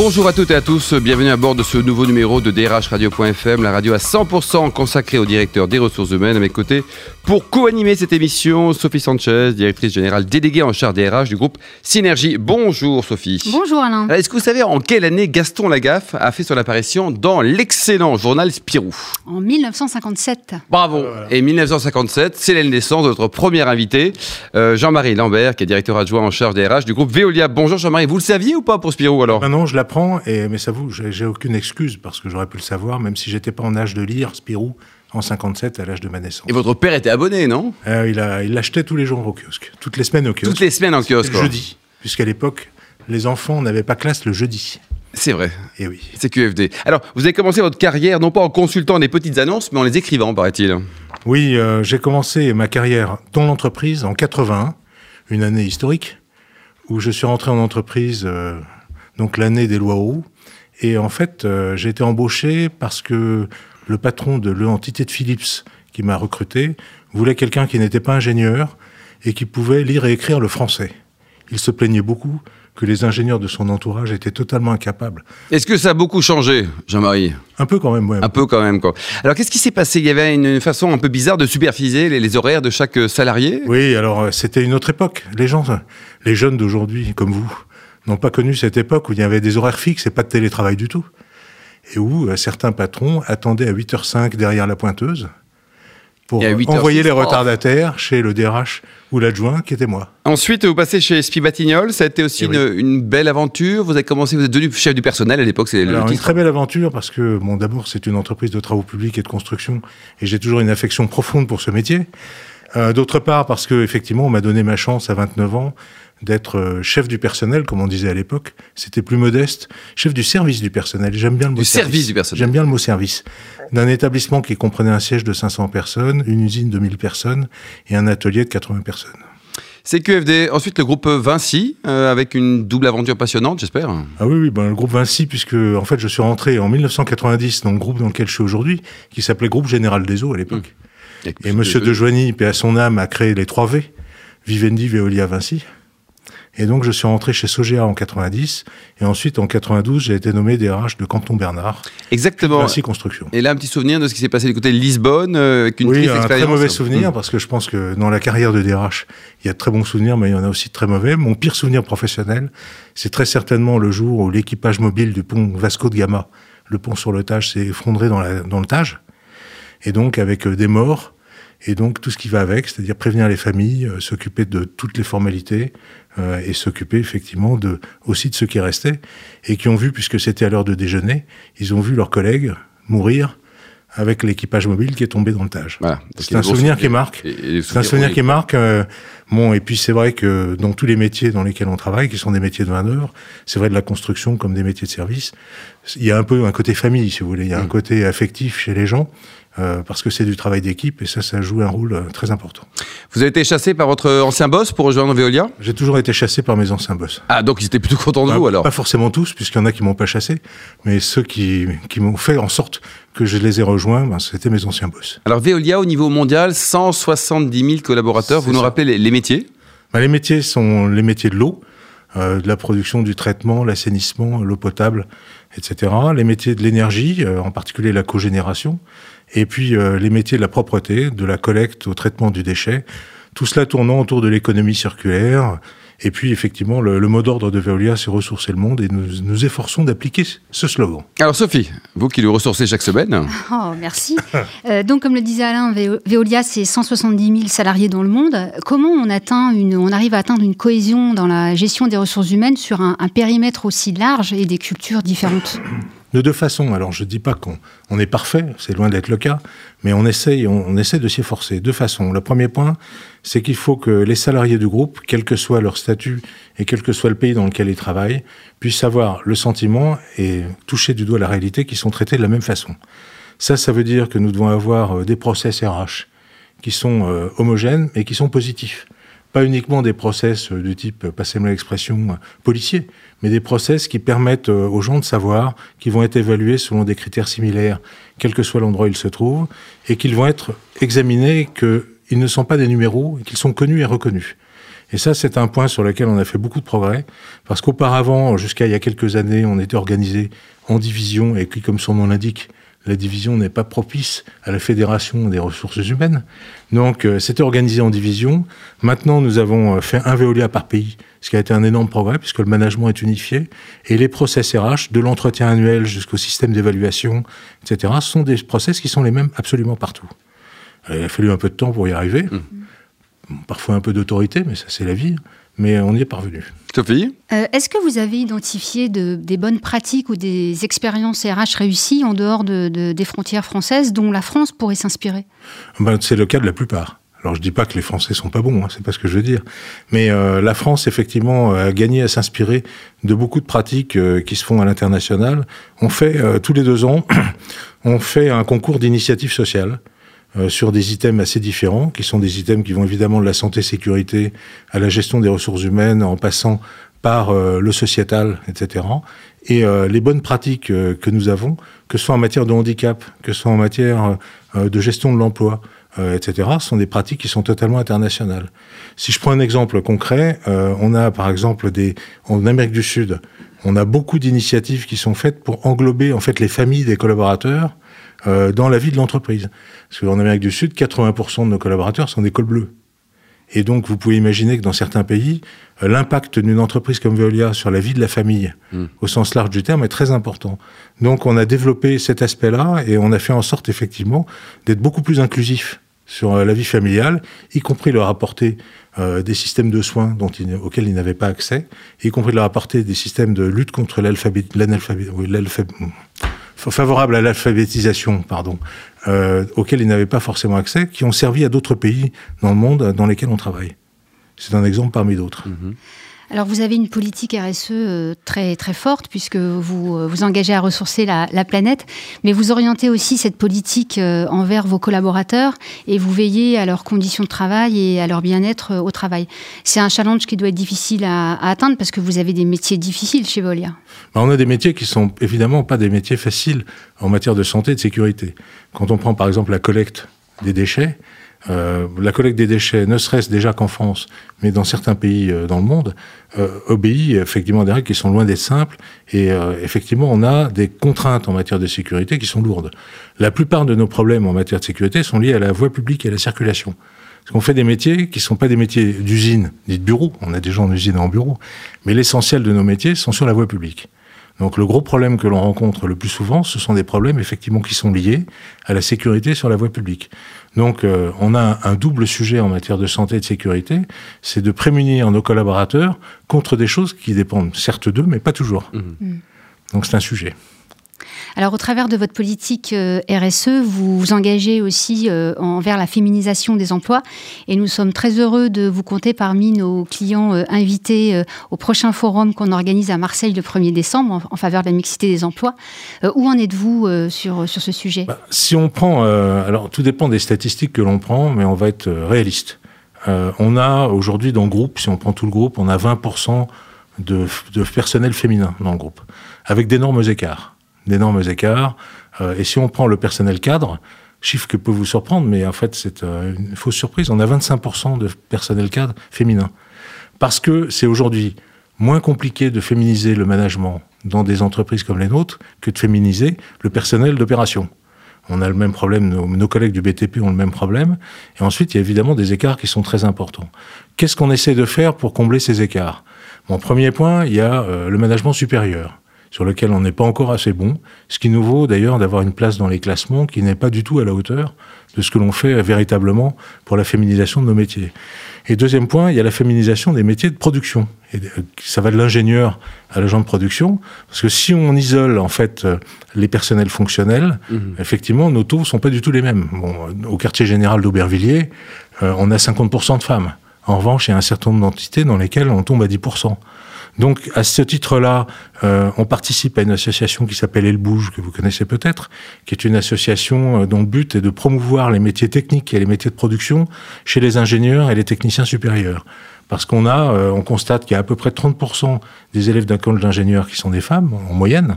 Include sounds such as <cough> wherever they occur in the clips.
Bonjour à toutes et à tous, bienvenue à bord de ce nouveau numéro de DRH Radio.fm, la radio à 100% consacrée au directeur des ressources humaines. À mes côtés, pour co-animer cette émission, Sophie Sanchez, directrice générale déléguée en charge des RH du groupe Synergie. Bonjour Sophie. Bonjour Alain. Est-ce que vous savez en quelle année Gaston Lagaffe a fait son apparition dans l'excellent journal Spirou? En 1957. Bravo. Et 1957, c'est la naissance de notre premier invité, euh, Jean-Marie Lambert, qui est directeur adjoint en charge des RH du groupe Veolia. Bonjour Jean-Marie, vous le saviez ou pas pour Spirou alors? Ben non, je l'apprends, et, mais ça vous, j'ai j'ai aucune excuse parce que j'aurais pu le savoir, même si j'étais pas en âge de lire Spirou en 57 à l'âge de ma naissance. Et votre père était abonné, non? Euh, il a- il l'achetait tous les jours au kiosque, toutes les semaines au kiosque. Toutes les semaines en kiosque. Quoi. jeudi, puisqu'à l'époque, les enfants n'avaient pas classe le jeudi. C'est vrai. Et oui. C'est QFD. Alors, vous avez commencé votre carrière non pas en consultant des petites annonces, mais en les écrivant, paraît-il. Oui, euh, j'ai commencé ma carrière dans l'entreprise en 81, une année historique, où je suis rentré en entreprise, euh, donc l'année des lois Roux. Et en fait, euh, j'ai été embauché parce que le patron de l'entité de Philips, qui m'a recruté, voulait quelqu'un qui n'était pas ingénieur et qui pouvait lire et écrire le français. Il se plaignait beaucoup que les ingénieurs de son entourage étaient totalement incapables. Est-ce que ça a beaucoup changé, Jean-Marie? Un peu quand même, ouais. Un peu quand même, quoi. Alors, qu'est-ce qui s'est passé? Il y avait une façon un peu bizarre de superviser les, les horaires de chaque euh, salarié? Oui, alors euh, c'était une autre époque. Les gens, les jeunes d'aujourd'hui, comme vous, n'ont pas connu cette époque où il y avait des horaires fixes et pas de télétravail du tout. Et où euh, certains patrons attendaient à 8h05 derrière la pointeuse pour Et à 8h06, envoyer les oh. retardataires chez le DRH ou l'adjoint qui était moi. Ensuite, vous passez chez Spibatignol. Ça a été aussi Eh une, une belle aventure. Vous avez commencé, vous êtes devenu chef du personnel à l'époque, c'est une très belle aventure parce que, bon, d'abord, c'est une entreprise de travaux publics et de construction et j'ai toujours une affection profonde pour ce métier. Euh, D'autre part, parce que, effectivement, on m'a donné ma chance à 29 ans d'être euh, chef du personnel, comme on disait à l'époque. C'était plus modeste. Chef du service du personnel. J'aime bien le mot Du service du personnel. J'aime bien le mot service. D'un établissement qui comprenait un siège de 500 personnes, une usine de 1000 personnes et un atelier de 80 personnes. C'est QFD. Ensuite, le groupe Vinci, euh, avec une double aventure passionnante, j'espère. Ah oui, oui, ben, le groupe Vinci, puisque en fait je suis rentré en 1990 dans le groupe dans lequel je suis aujourd'hui, qui s'appelait Groupe Général des Eaux à l'époque. Et Monsieur De Joigny, paix à son âme, a créé les 3 V, Vivendi, Veolia, Vinci. Et donc je suis rentré chez Sogea en 90, et ensuite en 92 j'ai été nommé DRH de Canton Bernard, Exactement. Vinci Construction. Et là, un petit souvenir de ce qui s'est passé du côté de Lisbonne, euh, avec une oui, triste un expérience. très mauvais souvenir, Mm. parce que je pense que dans la carrière de DRH, il y a de très bons souvenirs, mais il y en a aussi de très mauvais. Mon pire souvenir professionnel, c'est très certainement le jour où l'équipage mobile du pont Vasco de Gama, le pont sur le Tage, s'est effondré dans, la, dans le Tage, et donc avec euh, des morts, et donc tout ce qui va avec, c'est-à-dire prévenir les familles, euh, s'occuper de toutes les formalités, euh, et s'occuper effectivement de, aussi de ceux qui restaient, et qui ont vu, puisque c'était à l'heure de déjeuner, ils ont vu leurs collègues mourir avec l'équipage mobile qui est tombé dans le Tage. Voilà. C'est un souvenir qui marque. C'est un souvenir qui marque. euh, bon, et puis c'est vrai que dans tous les métiers dans lesquels on travaille, qui sont des métiers de main d'œuvre, c'est vrai de la construction comme des métiers de service, il y a un peu un côté famille, si vous voulez. Il y a un Mm. côté affectif chez les gens, euh, parce que c'est du travail d'équipe, et ça, ça joue un rôle euh, très important. Vous avez été chassé par votre ancien boss pour rejoindre Veolia? J'ai toujours été chassé par mes anciens boss. Ah, donc ils étaient plutôt contents de vous Pas- alors? Pas forcément tous, puisqu'il y en a qui m'ont pas chassé, mais ceux qui, qui m'ont fait en sorte que je les ai rejoints, ben, c'était mes anciens boss. Alors Veolia, au niveau mondial, 170 000 collaborateurs. Vous nous ça. rappelez les, les métiers? Ben, les métiers sont les métiers de l'eau, euh, de la production, du traitement, l'assainissement, l'eau potable, etc. Les métiers de l'énergie, euh, en particulier la cogénération, et puis euh, les métiers de la propreté, de la collecte au traitement du déchet. Tout cela tournant autour de l'économie circulaire. Et puis effectivement, le, le mot d'ordre de Veolia, c'est ressourcer le monde, et nous nous efforçons d'appliquer ce slogan. Alors Sophie, vous qui le ressourcez chaque semaine, <laughs> Oh, merci. Euh, donc, comme le disait Alain, Veo- Veolia, c'est 170 000 salariés dans le monde. Comment on, atteint une, on arrive à atteindre une cohésion dans la gestion des ressources humaines sur un, un périmètre aussi large et des cultures différentes? De deux façons. Alors, je ne dis pas qu'on on est parfait, c'est loin d'être le cas, mais on essaye, on, essaie de s'y efforcer. Deux façons. Le premier point, c'est qu'il faut que les salariés du groupe, quel que soit leur statut et quel que soit le pays dans lequel ils travaillent, puissent avoir le sentiment et toucher du doigt la réalité qui sont traités de la même façon. Ça, ça veut dire que nous devons avoir euh, des process RH qui sont euh, homogènes et qui sont positifs. Pas uniquement des process du type, passez-moi l'expression, policier, mais des process qui permettent aux gens de savoir qu'ils vont être évalués selon des critères similaires, quel que soit l'endroit où ils se trouvent, et qu'ils vont être examinés, qu'ils ne sont pas des numéros, qu'ils sont connus et reconnus. Et ça, c'est un point sur lequel on a fait beaucoup de progrès, parce qu'auparavant, jusqu'à il y a quelques années, on était organisé en division, et puis comme son nom l'indique, la division n'est pas propice à la fédération des ressources humaines. Donc, euh, c'était organisé en division. Maintenant, nous avons euh, fait un Veolia par pays, ce qui a été un énorme progrès, puisque le management est unifié. Et les process RH, de l'entretien annuel jusqu'au système d'évaluation, etc., sont des process qui sont les mêmes absolument partout. il a fallu un peu de temps pour y arriver. Mmh parfois un peu d'autorité, mais ça c'est la vie. Mais on y est parvenu. Sophie euh, Est-ce que vous avez identifié des bonnes pratiques ou des expériences RH réussies en dehors des frontières françaises dont la France pourrait s'inspirer? Ben, C'est le cas de la plupart. Alors je dis pas que les Français sont pas bons, hein, c'est pas ce que je veux dire. Mais euh, la France effectivement a gagné à s'inspirer de beaucoup de pratiques euh, qui se font à l'international. On fait tous les deux ans, <clears throat> on fait un concours d'initiative sociale euh, sur des items assez différents, qui sont des items qui vont évidemment de la santé-sécurité à la gestion des ressources humaines, en passant par euh, le sociétal, etc. Et euh, les bonnes pratiques que nous avons, que ce soit en matière de handicap, que ce soit en matière de gestion de l'emploi, etc., sont des pratiques qui sont totalement internationales. Si je prends un exemple concret, on a par exemple en Amérique du Sud, on a beaucoup d'initiatives qui sont faites pour englober en fait les familles des collaborateurs euh, dans la vie de l'entreprise. Parce qu'en Amérique du Sud, 80% de nos collaborateurs sont des cols bleus. Et donc, vous pouvez imaginer que dans certains pays, euh, l'impact d'une entreprise comme Veolia sur la vie de la famille, hmm. au sens large du terme, est très important. Donc, on a développé cet aspect-là et on a fait en sorte, effectivement, d'être beaucoup plus inclusif sur euh, la vie familiale, y compris leur apporter des systèmes de soins dont auxquels ils n'avaient pas accès, y compris leur apporter des systèmes de lutte contre l'analphabétisme, oui, favorables à l'alphabétisation, pardon, euh, auxquels ils n'avaient pas forcément accès, qui ont servi à d'autres pays dans le monde dans lesquels on travaille. C'est un exemple parmi d'autres. Mhm. Alors vous avez une politique RSE euh, très très forte puisque vous euh, vous engagez à ressourcer la, planète, mais vous orientez aussi cette politique euh, envers vos collaborateurs et vous veillez à leurs conditions de travail et à leur bien-être au travail. C'est un challenge qui doit être difficile à, atteindre parce que vous avez des métiers difficiles chez Volia. Bah, on a des métiers qui sont évidemment pas des métiers faciles en matière de santé et de sécurité. Quand on prend par exemple la collecte des déchets, euh, la collecte des déchets, ne serait-ce déjà qu'en France, mais dans certains pays euh, dans le monde, euh, obéit effectivement à des règles qui sont loin d'être simples. Et effectivement, on a des contraintes en matière de sécurité qui sont lourdes. La plupart de nos problèmes en matière de sécurité sont liés à la voie publique et à la circulation. Parce qu'on fait des métiers qui ne sont pas des métiers d'usine ni de bureau. On a des gens en usine et en bureau. Mais l'essentiel de nos métiers sont sur la voie publique. Donc le gros problème que l'on rencontre le plus souvent, ce sont des problèmes effectivement qui sont liés à la sécurité sur la voie publique. Donc euh, on a un, double sujet en matière de santé et de sécurité, c'est de prémunir nos collaborateurs contre des choses qui dépendent certes d'eux, mais pas toujours. Mmh. Mmh. Donc c'est un sujet. Alors, au travers de votre politique euh, RSE, vous vous engagez aussi euh, envers la féminisation des emplois. Et nous sommes très heureux de vous compter parmi nos clients euh, invités au prochain forum qu'on organise à Marseille le 1er décembre en, faveur de la mixité des emplois. où en êtes-vous sur, sur ce sujet? Bah, Si on prend, alors tout dépend des statistiques que l'on prend, mais on va être réaliste. on a aujourd'hui dans le groupe, si on prend tout le groupe, on a 20% de, de personnel féminin dans le groupe, avec d'énormes écarts d'énormes écarts. Euh, et si on prend le personnel cadre, chiffre que peut vous surprendre, mais en fait c'est euh, une fausse surprise, on a 25% de personnel cadre féminin. Parce que c'est aujourd'hui moins compliqué de féminiser le management dans des entreprises comme les nôtres que de féminiser le personnel d'opération. On a le même problème, nos, collègues du BTP ont le même problème. Et ensuite, il y a évidemment des écarts qui sont très importants. Qu'est-ce qu'on essaie de faire pour combler ces écarts? Mon premier point, il y a euh, le management supérieur sur lequel on n'est pas encore assez bon, ce qui nous vaut d'ailleurs d'avoir une place dans les classements qui n'est pas du tout à la hauteur de ce que l'on fait véritablement pour la féminisation de nos métiers. Et deuxième point, il y a la féminisation des métiers de production. Et euh, ça va de l'ingénieur à l'agent de production, parce que si on isole en fait euh, les personnels fonctionnels, mhm. effectivement, nos taux sont pas du tout les mêmes. Bon, au quartier général d'Aubervilliers, euh, on a 50% de femmes. En revanche, il y a un certain nombre d'entités dans lesquelles on tombe à 10%. Donc, à ce titre-là, euh, on participe à une association qui s'appelle Elle Bouge, que vous connaissez peut-être, qui est une association euh, dont le but est de promouvoir les métiers techniques et les métiers de production chez les ingénieurs et les techniciens supérieurs. Parce qu'on a, euh, on constate qu'il y a à peu près 30% des élèves d'un collège d'ingénieurs qui sont des femmes, en moyenne,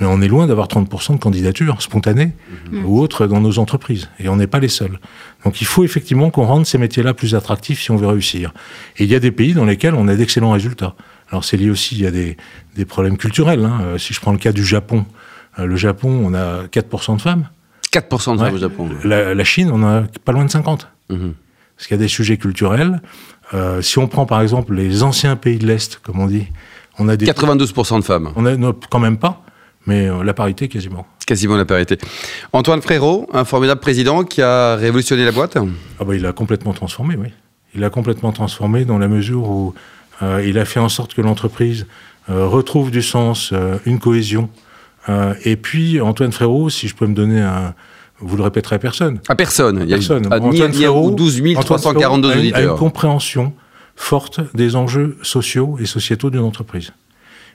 mais on est loin d'avoir 30% de candidatures spontanées mmh. ou autres dans nos entreprises. Et on n'est pas les seuls. Donc il faut effectivement qu'on rende ces métiers-là plus attractifs si on veut réussir. Et il y a des pays dans lesquels on a d'excellents résultats. Alors c'est lié aussi, a des, des problèmes culturels. Hein. Euh, si je prends le cas du Japon, euh, le Japon, on a 4% de femmes. 4% de femmes au Japon. La, Chine, on a pas loin de 50. Mmh. Parce qu'il y a des sujets culturels. Euh, si on prend par exemple les anciens pays de l'Est, comme on dit, on a des... 92% de femmes. On a quand même pas, mais la parité quasiment. Quasiment la parité. Antoine Frérot, un formidable président qui a révolutionné la boîte ah bah, Il a complètement transformé, oui. Il a complètement transformé dans la mesure où euh, il a fait en sorte que l'entreprise retrouve du sens, une cohésion. et puis, Antoine Frérot, si je peux me donner un, vous le répéterez à personne. À personne. Il y a, personne. À, Antoine Frérot, 12 342 auditeurs. A une compréhension forte des enjeux sociaux et sociétaux d'une entreprise.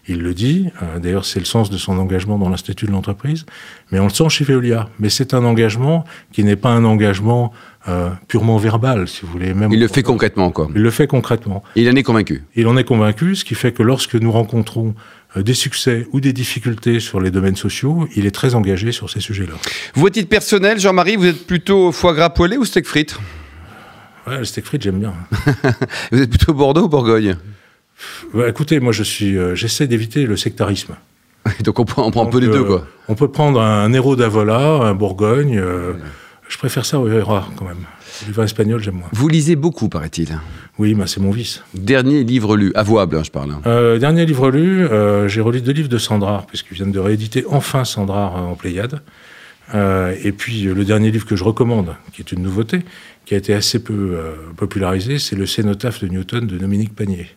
Il le dit, euh, d'ailleurs c'est le sens de son engagement dans l'Institut de l'entreprise, mais on le sent chez Veolia. Mais c'est un engagement qui n'est pas un engagement euh, purement verbal, si vous voulez. Même il le fait concrètement, quoi. Il le fait concrètement. il en est convaincu. Il en est convaincu, ce qui fait que lorsque nous rencontrons euh, des succès ou des difficultés sur les domaines sociaux, il est très engagé sur ces sujets-là. Vous, à titre personnel, Jean-Marie, vous êtes plutôt foie gras poêlé ou steak frites? Ouais, le steak frites, j'aime bien. <laughs> vous êtes plutôt Bordeaux ou Bourgogne? Bah, Écoutez, moi, je suis, euh, j'essaie d'éviter le sectarisme. <laughs> Donc on prend, on prend un peu les deux, euh, quoi. On peut prendre un héros d'Avola, un Bourgogne. je préfère ça au Herrera, quand même. Le vin espagnol, j'aime moins. Vous lisez beaucoup, paraît-il. Oui, bah, c'est mon vice. Dernier livre lu, avouable, hein, je parle. Hein. Euh, dernier livre lu, euh, j'ai relu deux livres de Sandra, puisqu'ils viennent de rééditer enfin Sandra en Pléiade. Euh, et puis le dernier livre que je recommande, qui est une nouveauté, qui a été assez peu popularisé, c'est Le Cénotaphe de Newton de Dominique Panier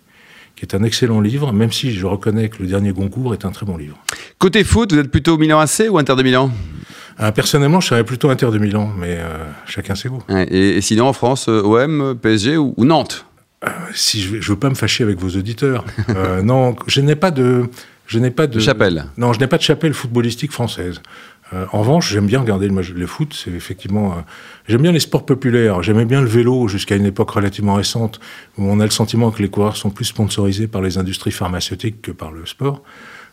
qui est un excellent livre, même si je reconnais que le dernier Goncourt est un très bon livre. Côté foot, vous êtes plutôt Milan AC ou Inter de Milan? Euh, personnellement, je serais plutôt Inter de Milan, mais euh, chacun ses goûts. Et, sinon, en France, euh, OM, PSG ou, Nantes? Si je ne veux pas me fâcher avec vos auditeurs. <laughs> non, je n'ai pas de. Je n'ai pas de, chapelle. Non, je n'ai pas de chapelle footballistique française. En revanche, j'aime bien regarder le, le foot. C'est effectivement. j'aime bien les sports populaires. J'aimais bien le vélo jusqu'à une époque relativement récente où on a le sentiment que les coureurs sont plus sponsorisés par les industries pharmaceutiques que par le sport.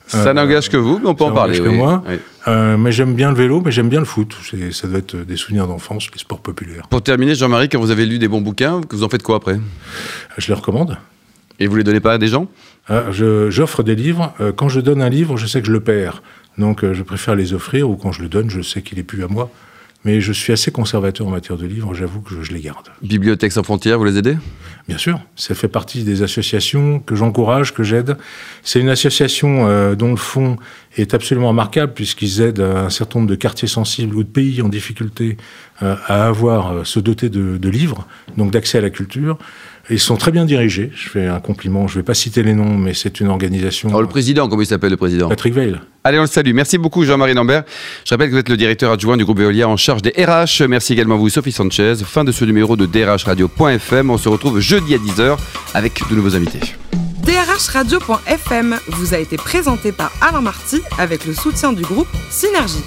Ça euh, n'engage que vous, mais on peut en parler. Que moi. Euh, mais j'aime bien le vélo, mais j'aime bien le foot. Ça doit être des souvenirs d'enfance, les sports populaires. Pour terminer, Jean-Marie, quand vous avez lu des bons bouquins, vous en faites quoi après? Je les recommande. Et vous les donnez pas à des gens? J'offre des livres. Euh, quand je donne un livre, je sais que je le perds. Donc je préfère les offrir, ou quand je le donne, je sais qu'il est plus à moi. Mais je suis assez conservateur en matière de livres, j'avoue que je, les garde. Bibliothèque sans frontières, vous les aidez? Bien sûr, ça fait partie des associations que j'encourage, que j'aide. C'est une association euh, dont le fond est absolument remarquable puisqu'ils aident un certain nombre de quartiers sensibles ou de pays en difficulté euh, à avoir, euh, se doter de, de livres, donc d'accès à la culture. Ils sont très bien dirigés. Je fais un compliment. Je ne vais pas citer les noms, mais c'est une organisation. Oh, le président, comment il s'appelle le président Patrick Veil. Allez, on le salue. Merci beaucoup, Jean-Marie Lambert. Je rappelle que vous êtes le directeur adjoint du groupe Veolia en charge des RH. Merci également à vous, Sophie Sanchez. Fin de ce numéro de drhradio.fm. On se retrouve jeudi à 10h avec de nouveaux invités. drhradio.fm vous a été présenté par Alain Marty avec le soutien du groupe Synergie.